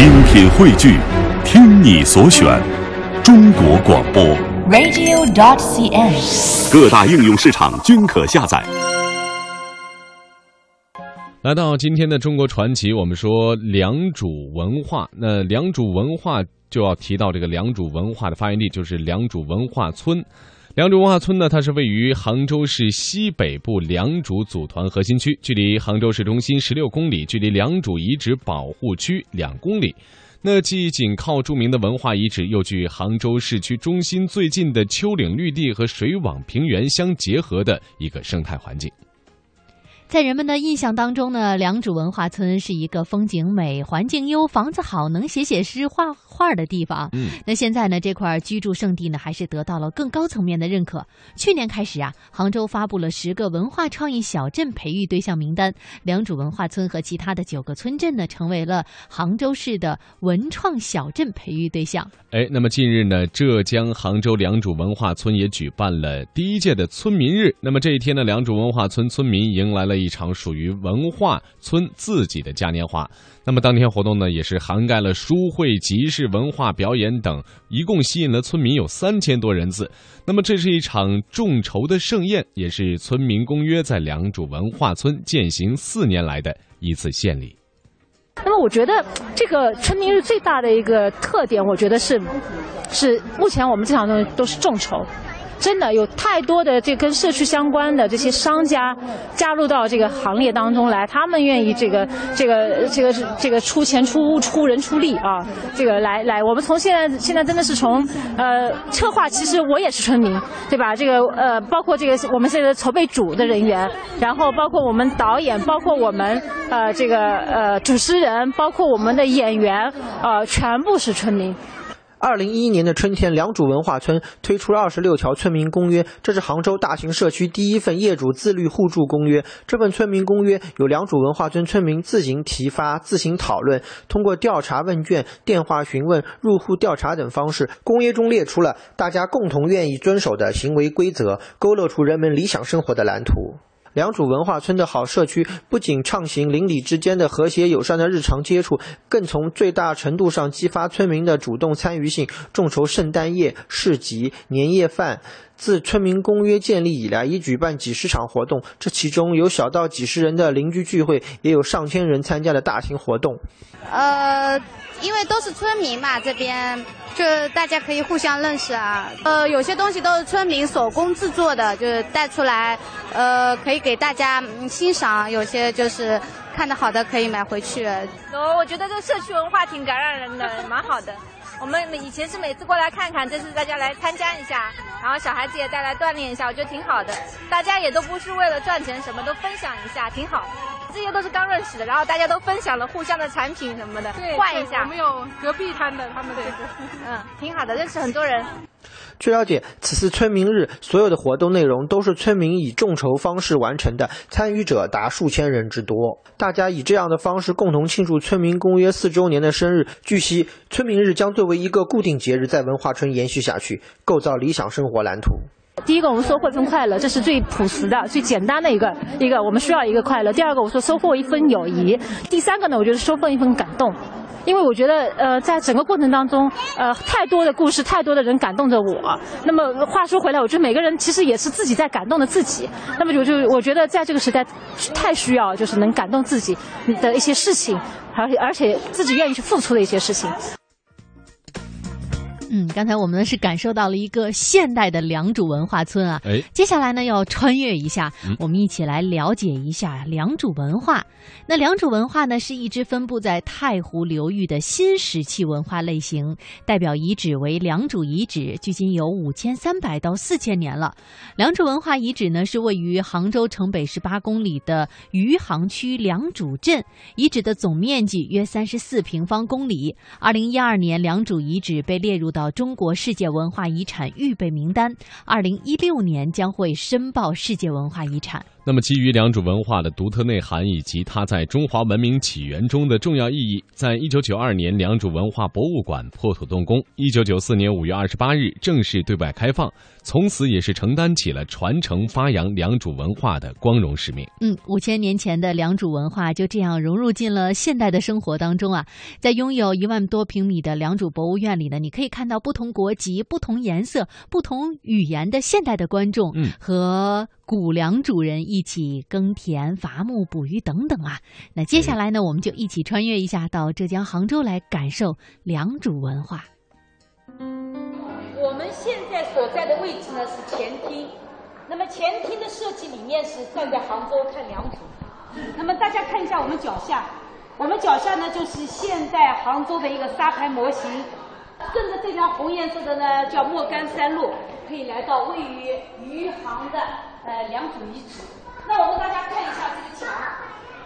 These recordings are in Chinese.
精品汇聚，听你所选，中国广播。radio.dot.cn，。各大应用市场均可下载。来到今天的中国传奇，我们说良渚文化。那良渚文化就要提到这个良渚文化的发源地，就是良渚文化村。良渚文化村呢，它是位于杭州市西北部良渚组团核心区，距离杭州市中心十六公里，距离良渚遗址保护区两公里。那既紧靠著名的文化遗址，又距杭州市区中心最近的丘陵绿地和水网平原相结合的一个生态环境。在人们的印象当中呢，良渚文化村是一个风景美、环境优、房子好、能写写诗、画画的地方。嗯，那现在呢，这块居住胜地呢，还是得到了更高层面的认可。去年开始啊，杭州发布了十个文化创意小镇培育对象名单，良渚文化村和其他的九个村镇呢，成为了杭州市的文创小镇培育对象。哎，那么近日呢，浙江杭州良渚文化村也举办了第一届的村民日。那么这一天呢，良渚文化村村民迎来了一场属于文化村自己的嘉年华。那么当天活动呢，也是涵盖了书会、集市、文化表演等，一共吸引了村民有三千多人次。那么这是一场众筹的盛宴，也是村民公约在良渚文化村践行四年来的一次献礼。那么我觉得这个村民日最大的一个特点，我觉得是，是目前我们这场东西都是众筹。真的有太多的这跟社区相关的这些商家加入到这个行列当中来，他们愿意这个这个这个这个出钱出物出人出力啊，这个来来，我们从现在现在真的是从呃策划，其实我也是村民，对吧？这个呃包括这个我们现在筹备组的人员，然后包括我们导演，包括我们呃这个呃主持人，包括我们的演员，呃全部是村民。二零一一年的春天，良渚文化村推出了二十六条村民公约，这是杭州大型社区第一份业主自律互助公约。这份村民公约由良渚文化村村民自行提发、自行讨论，通过调查问卷、电话询问、入户调查等方式，公约中列出了大家共同愿意遵守的行为规则，勾勒出人们理想生活的蓝图。良渚文化村的好社区不仅畅行邻里之间的和谐友善的日常接触，更从最大程度上激发村民的主动参与性，众筹圣诞夜、市集、年夜饭。自村民公约建立以来，已举办几十场活动，这其中有小到几十人的邻居聚会，也有上千人参加的大型活动。呃，因为都是村民嘛，这边就大家可以互相认识啊。呃，有些东西都是村民手工制作的，就是带出来，呃，可以给大家欣赏。有些就是看的好的可以买回去。哦，我觉得这个社区文化挺感染人的，蛮好的。我们以前是每次过来看看，这次大家来参加一下，然后小孩子也带来锻炼一下，我觉得挺好的。大家也都不是为了赚钱，什么都分享一下，挺好。这些都是刚认识的，然后大家都分享了互相的产品什么的，换一下。我们有隔壁摊的，他们这个，嗯，挺好的，认识很多人。据了解，此次村民日所有的活动内容都是村民以众筹方式完成的，参与者达数千人之多。大家以这样的方式共同庆祝村民公约四周年的生日。据悉，村民日将作为一个固定节日在文化村延续下去，构造理想生活蓝图。第一个，我们收获一份快乐，这是最朴实的、最简单的一个一个，我们需要一个快乐。第二个，我说收获一份友谊。第三个呢，我觉得收获一份感动。因为我觉得，呃，在整个过程当中，呃，太多的故事，太多的人感动着我。那么话说回来，我觉得每个人其实也是自己在感动着自己。那么就就我觉得，在这个时代，太需要就是能感动自己的一些事情，而且而且自己愿意去付出的一些事情。嗯，刚才我们呢是感受到了一个现代的良渚文化村啊。哎，接下来呢要穿越一下，嗯我们一起来了解一下良渚文化。那良渚文化呢是一支分布在太湖流域的新石器文化类型，代表遗址为良渚遗址，距今有五千三百到四千年了。良渚文化遗址呢是位于杭州城北十八公里的余杭区良渚镇，遗址的总面积约三十四平方公里。二零一二年，良渚遗址被列入到到中国世界文化遗产预备名单，二零一六年将会申报世界文化遗产。那么，基于良渚文化的独特内涵以及它在中华文明起源中的重要意义，在一九九二年，良渚文化博物馆破土动工，一九九四年五月二十八日正式对外开放，从此也是承担起了传承发扬良渚文化的光荣使命。嗯，五千年前的良渚文化就这样融入进了现代的生活当中啊！在拥有一万多平米的良渚博物院里呢，你可以看到不同国籍、不同颜色、不同语言的现代的观众，嗯，和古良主人一起耕田、伐木、捕鱼等等啊。那接下来呢，我们就一起穿越一下到浙江杭州来感受良渚文化。我们现在所在的位置呢是前厅，那么前厅的设计理念是站在杭州看良渚。那么大家看一下我们脚下，我们脚下呢就是现代杭州的一个沙盘模型。顺着这条红颜色的呢叫莫干山路，可以来到位于余杭的呃良渚遗址。那我们大家看一下这个墙，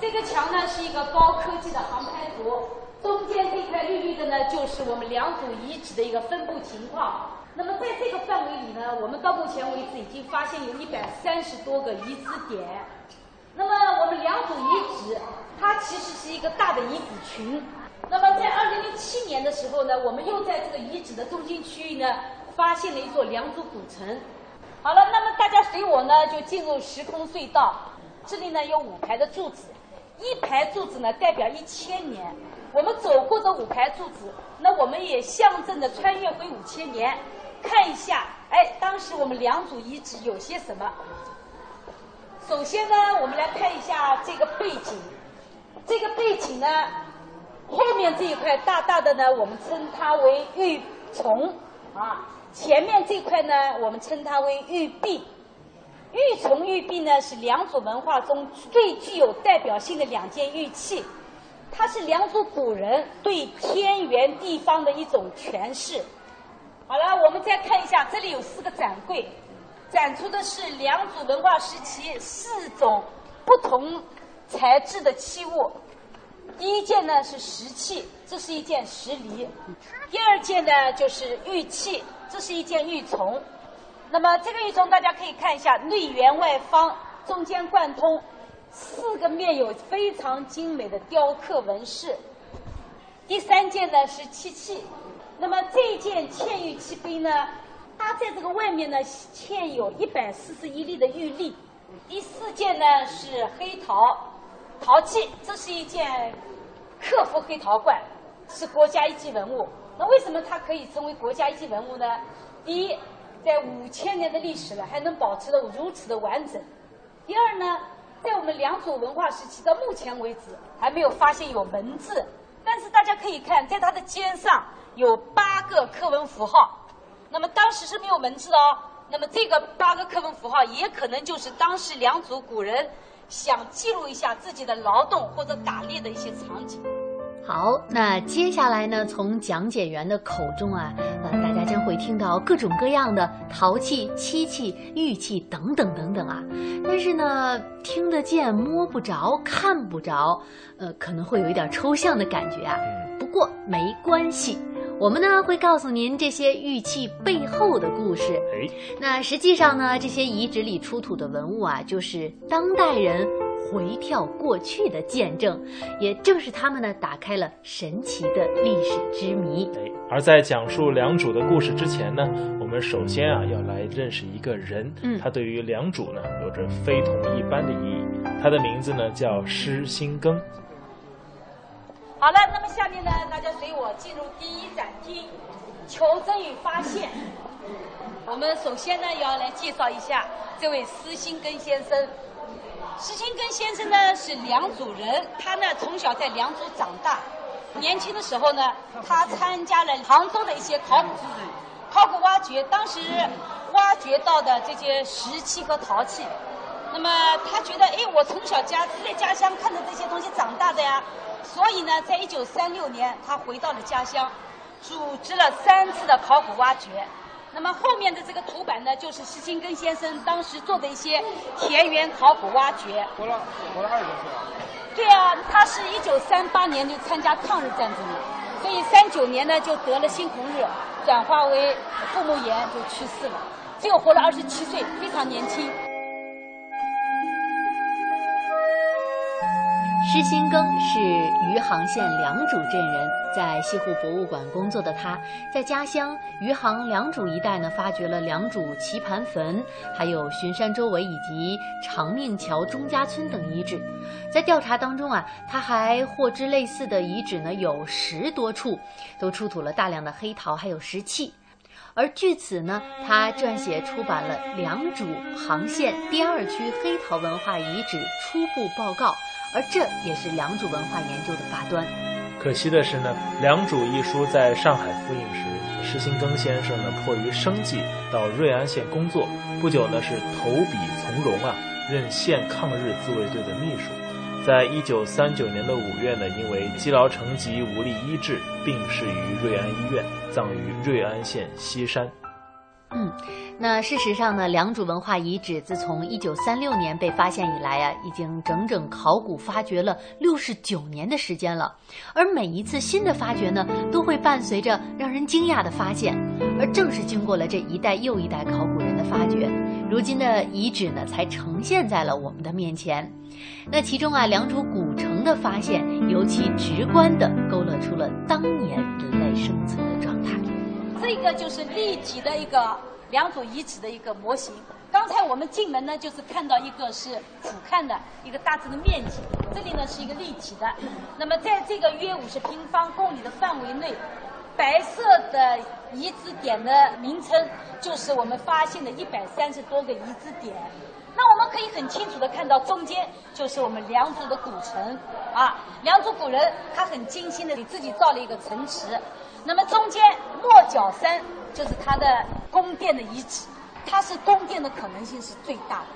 这个墙呢是一个高科技的航拍图，中间这块绿绿的呢就是我们良渚遗址的一个分布情况。那么在这个范围里呢，我们到目前为止已经发现有一百三十多个遗址点。那么我们良渚遗址，它其实是一个大的遗址群。那么在二零零七年的时候呢，我们又在这个遗址的中心区域呢，发现了一座良渚古城。好了，那么大家随我呢就进入时空隧道。这里呢有五排的柱子，一排柱子呢代表一千年。我们走过这五排柱子，那我们也象征着穿越回五千年，看一下，哎，当时我们良渚遗址有些什么。首先呢，我们来看一下这个背景。这个背景呢，后面这一块大大的呢，我们称它为玉琮啊。前面这块呢，我们称它为玉璧。玉琮、玉璧呢，是良渚文化中最具有代表性的两件玉器。它是良渚古人对天圆地方的一种诠释。好了，我们再看一下，这里有四个展柜。展出的是良渚文化时期四种不同材质的器物。第一件呢是石器，这是一件石梨；第二件呢就是玉器，这是一件玉琮。那么这个玉琮大家可以看一下，内圆外方，中间贯通，四个面有非常精美的雕刻纹饰。第三件呢是漆器，那么这件嵌玉器杯呢？它在这个外面呢嵌有一百四十一粒的玉粒。第四件呢是黑陶陶器，这是一件克服黑陶罐，是国家一级文物。那为什么它可以成为国家一级文物呢？第一，在五千年的历史了，还能保持的如此的完整。第二呢，在我们良渚文化时期到目前为止还没有发现有文字，但是大家可以看，在它的肩上有八个刻文符号。那么当时是没有文字哦。那么这个八个刻文符号也可能就是当时良渚古人想记录一下自己的劳动或者打猎的一些场景。好，那接下来呢，从讲解员的口中啊，呃，大家将会听到各种各样的陶器、漆器、玉器等等等等啊。但是呢，听得见摸不着、看不着，呃，可能会有一点抽象的感觉啊。不过没关系。我们呢会告诉您这些玉器背后的故事。哎，那实际上呢，这些遗址里出土的文物啊，就是当代人回跳过去的见证，也正是他们呢打开了神奇的历史之谜。哎，而在讲述良渚的故事之前呢，我们首先啊要来认识一个人，嗯他对于良渚呢有着非同一般的意义。他的名字呢叫施新庚。好了，那么下面呢，大家随我进入第一展厅——求真与发现。我们首先呢，要来介绍一下这位施新庚先生。施新庚先生呢是良渚人，他呢从小在良渚长大。年轻的时候呢，他参加了杭州的一些考古考古挖掘，当时挖掘到的这些石器和陶器。那么他觉得，哎，我从小家在家乡看着这些东西长大的呀。所以呢，在一九三六年，他回到了家乡，组织了三次的考古挖掘。那么后面的这个图版呢，就是施金根先生当时做的一些田园考古挖掘。活了，活了二十多岁啊。对啊，他是一九三八年就参加抗日战争了。所以三九年呢就得了猩红热，转化为腹膜炎就去世了，只有活了二十七岁，非常年轻。施新庚是余杭县良渚镇人，在西湖博物馆工作的他，在家乡余杭良渚一带呢，发掘了良渚棋盘坟，还有巡山周围以及长命桥钟家村等遗址。在调查当中啊，他还获知类似的遗址呢有十多处，都出土了大量的黑陶还有石器。而据此呢，他撰写出版了《良渚杭县第二区黑陶文化遗址初步报告》。而这也是良渚文化研究的发端。可惜的是呢，《良渚》一书在上海复印时，施新庚先生呢迫于生计到瑞安县工作，不久呢是投笔从戎啊，任县抗日自卫队的秘书。在一九三九年的五月呢，因为积劳成疾无力医治，病逝于瑞安医院，葬于瑞安县西山。嗯，那事实上呢，良渚文化遗址自从一九三六年被发现以来啊，已经整整考古发掘了六十九年的时间了。而每一次新的发掘呢，都会伴随着让人惊讶的发现。而正是经过了这一代又一代考古人的发掘，如今的遗址呢，才呈现在了我们的面前。那其中啊，良渚古城的发现，尤其直观地勾勒出了当年人类生存。这个就是立体的一个两组遗址的一个模型。刚才我们进门呢，就是看到一个是俯瞰的一个大致的面积，这里呢是一个立体的。那么在这个约五十平方公里的范围内，白色的遗址点的名称就是我们发现的一百三十多个遗址点。那我们可以很清楚的看到，中间就是我们良渚的古城啊。良渚古人他很精心的给自己造了一个城池。那么中间莫角山就是它的宫殿的遗址，它是宫殿的可能性是最大的，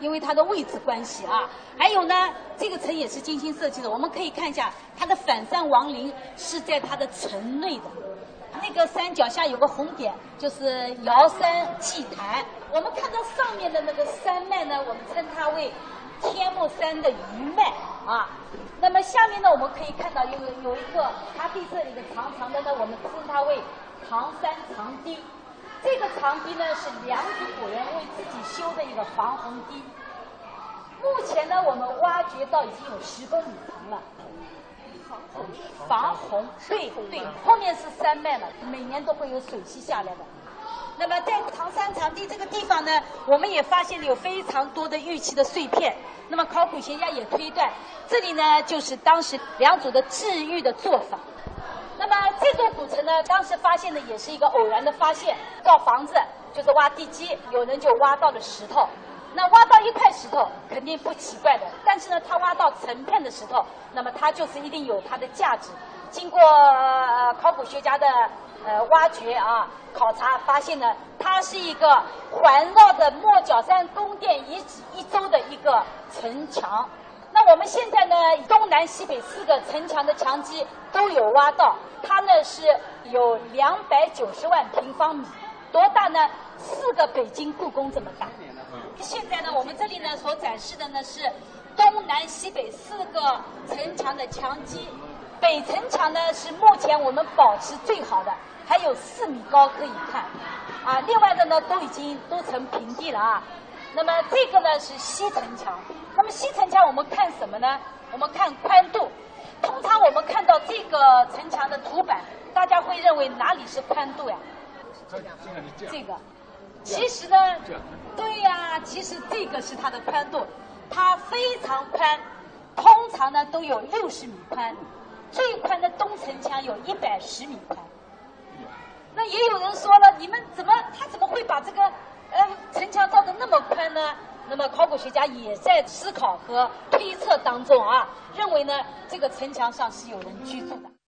因为它的位置关系啊。还有呢，这个城也是精心设计的，我们可以看一下它的反山王陵是在它的城内的，那个山脚下有个红点，就是瑶山祭坛。我们看到上面的那个山脉呢，我们称它为天目山的余脉啊。那么下面呢，我们可以看到有有一个它地这里的长长的呢，我们称它为唐山长堤。这个长堤呢是良渚古人为自己修的一个防洪堤。目前呢，我们挖掘到已经有十公里长了。防洪？防洪？对对，后面是山脉了，每年都会有水汽下来的。那么在唐山长堤这个地方呢，我们也发现了有非常多的玉器的碎片。那么考古学家也推断，这里呢就是当时良渚的治玉的做法。那么这座古城呢，当时发现的也是一个偶然的发现，造房子就是挖地基，有人就挖到了石头。那挖到一块石头肯定不奇怪的，但是呢，他挖到成片的石头，那么它就是一定有它的价值。经过呃考古学家的。呃，挖掘啊，考察发现呢，它是一个环绕着莫角山宫殿遗址一周的一个城墙。那我们现在呢，东南西北四个城墙的墙基都有挖到，它呢是有两百九十万平方米，多大呢？四个北京故宫这么大。现在呢，我们这里呢所展示的呢是东南西北四个城墙的墙基，北城墙呢是目前我们保持最好的。还有四米高可以看，啊，另外的呢都已经都成平地了啊。那么这个呢是西城墙，那么西城墙我们看什么呢？我们看宽度。通常我们看到这个城墙的图板，大家会认为哪里是宽度呀？这个，其实呢，对呀，其实这个是它的宽度，它非常宽，通常呢都有六十米宽，最宽的东城墙有一百十米宽。那也有人说了，你们怎么他怎么会把这个呃城墙造的那么宽呢？那么考古学家也在思考和推测当中啊，认为呢这个城墙上是有人居住的。